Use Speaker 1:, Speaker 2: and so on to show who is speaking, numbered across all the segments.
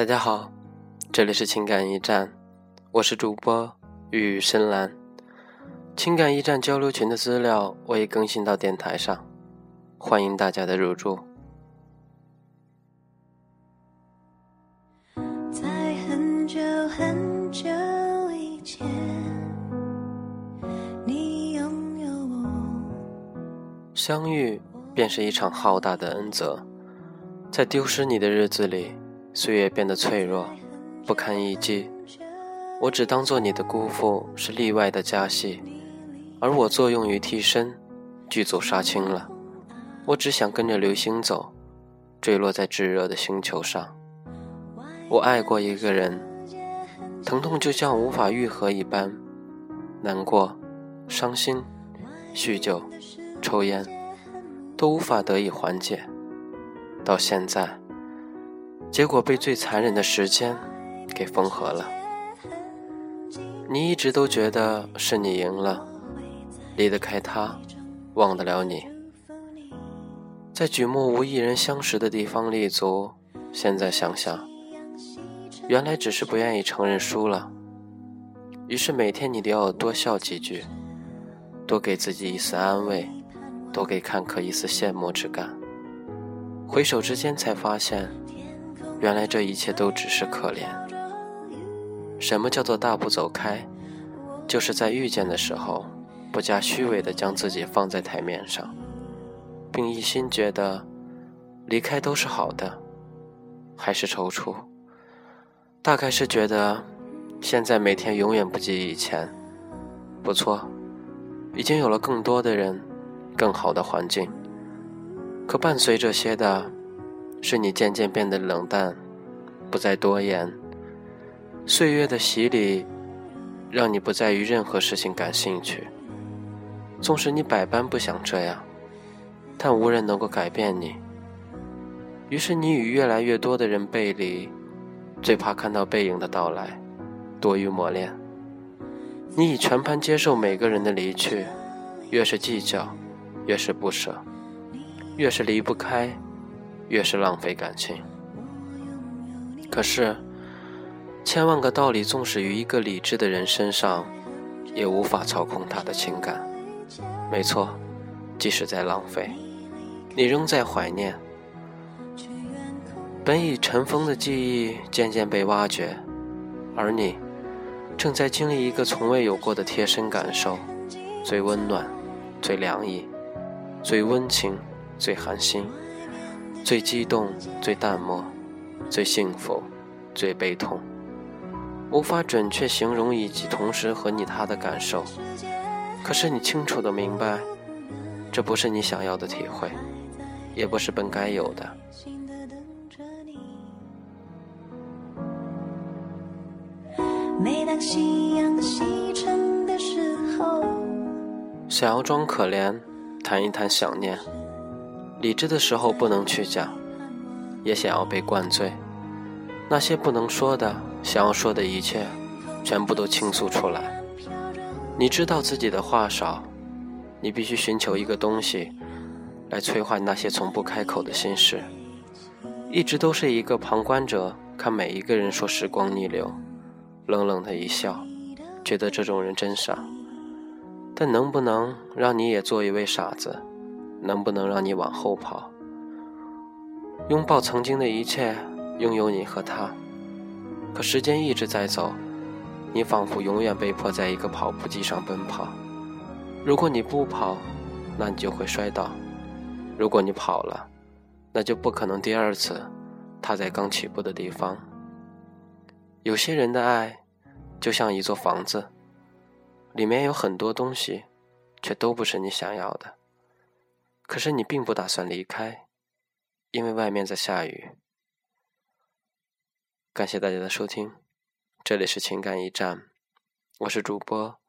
Speaker 1: 大家好，这里是情感驿站，我是主播雨深蓝。情感驿站交流群的资料我已更新到电台上，欢迎大家的入驻。在很久很久以前，你拥有我。相遇便是一场浩大的恩泽，在丢失你的日子里。岁月变得脆弱，不堪一击。我只当做你的辜负是例外的加戏，而我作用于替身，剧组杀青了。我只想跟着流星走，坠落在炙热的星球上。我爱过一个人，疼痛就像无法愈合一般，难过、伤心、酗酒、抽烟，都无法得以缓解。到现在。结果被最残忍的时间给缝合了。你一直都觉得是你赢了，离得开他，忘得了你，在举目无一人相识的地方立足。现在想想，原来只是不愿意承认输了。于是每天你都要多笑几句，多给自己一丝安慰，多给看客一丝羡慕之感。回首之间，才发现。原来这一切都只是可怜。什么叫做大步走开？就是在遇见的时候，不加虚伪的将自己放在台面上，并一心觉得离开都是好的，还是踌躇？大概是觉得现在每天永远不及以前。不错，已经有了更多的人，更好的环境。可伴随这些的。是你渐渐变得冷淡，不再多言。岁月的洗礼，让你不再于任何事情感兴趣。纵使你百般不想这样，但无人能够改变你。于是你与越来越多的人背离，最怕看到背影的到来，多于磨练。你已全盘接受每个人的离去，越是计较，越是不舍，越是离不开。越是浪费感情。可是，千万个道理纵使于一个理智的人身上，也无法操控他的情感。没错，即使在浪费，你仍在怀念。本已尘封的记忆渐渐被挖掘，而你，正在经历一个从未有过的贴身感受，最温暖，最凉意，最温情，最寒心。最激动，最淡漠，最幸福，最悲痛，无法准确形容以及同时和你他的感受。可是你清楚的明白，这不是你想要的体会，也不是本该有的。每当夕阳西沉的时候，想要装可怜，谈一谈想念。理智的时候不能去讲，也想要被灌醉。那些不能说的、想要说的一切，全部都倾诉出来。你知道自己的话少，你必须寻求一个东西，来催化那些从不开口的心事。一直都是一个旁观者，看每一个人说时光逆流，冷冷的一笑，觉得这种人真傻。但能不能让你也做一位傻子？能不能让你往后跑，拥抱曾经的一切，拥有你和他？可时间一直在走，你仿佛永远被迫在一个跑步机上奔跑。如果你不跑，那你就会摔倒；如果你跑了，那就不可能第二次踏在刚起步的地方。有些人的爱，就像一座房子，里面有很多东西，却都不是你想要的。可是你并不打算离开，因为外面在下雨。感谢大家的收听，这里是情感驿站，我是主播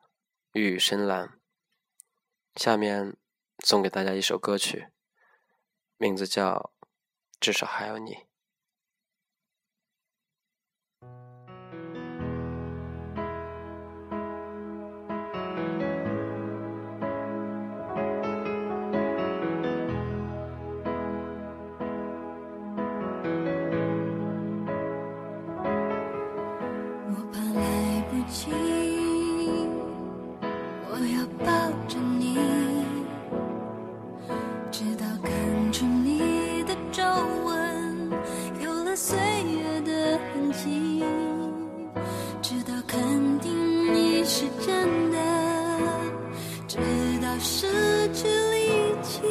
Speaker 1: 玉宇深蓝。下面送给大家一首歌曲，名字叫《至少还有你》。
Speaker 2: 情我要抱着你直到感觉你的皱纹有了岁月的痕迹直到肯定你是真的直到失去力气。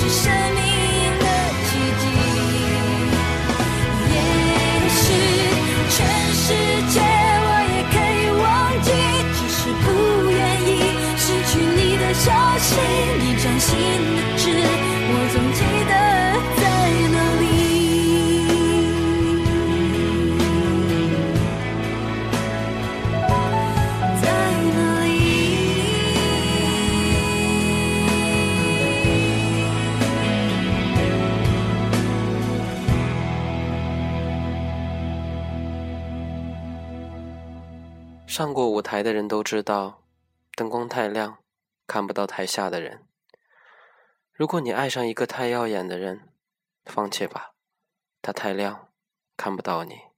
Speaker 2: 是生命
Speaker 1: 上过舞台的人都知道，灯光太亮，看不到台下的人。如果你爱上一个太耀眼的人，放弃吧，他太亮，看不到你。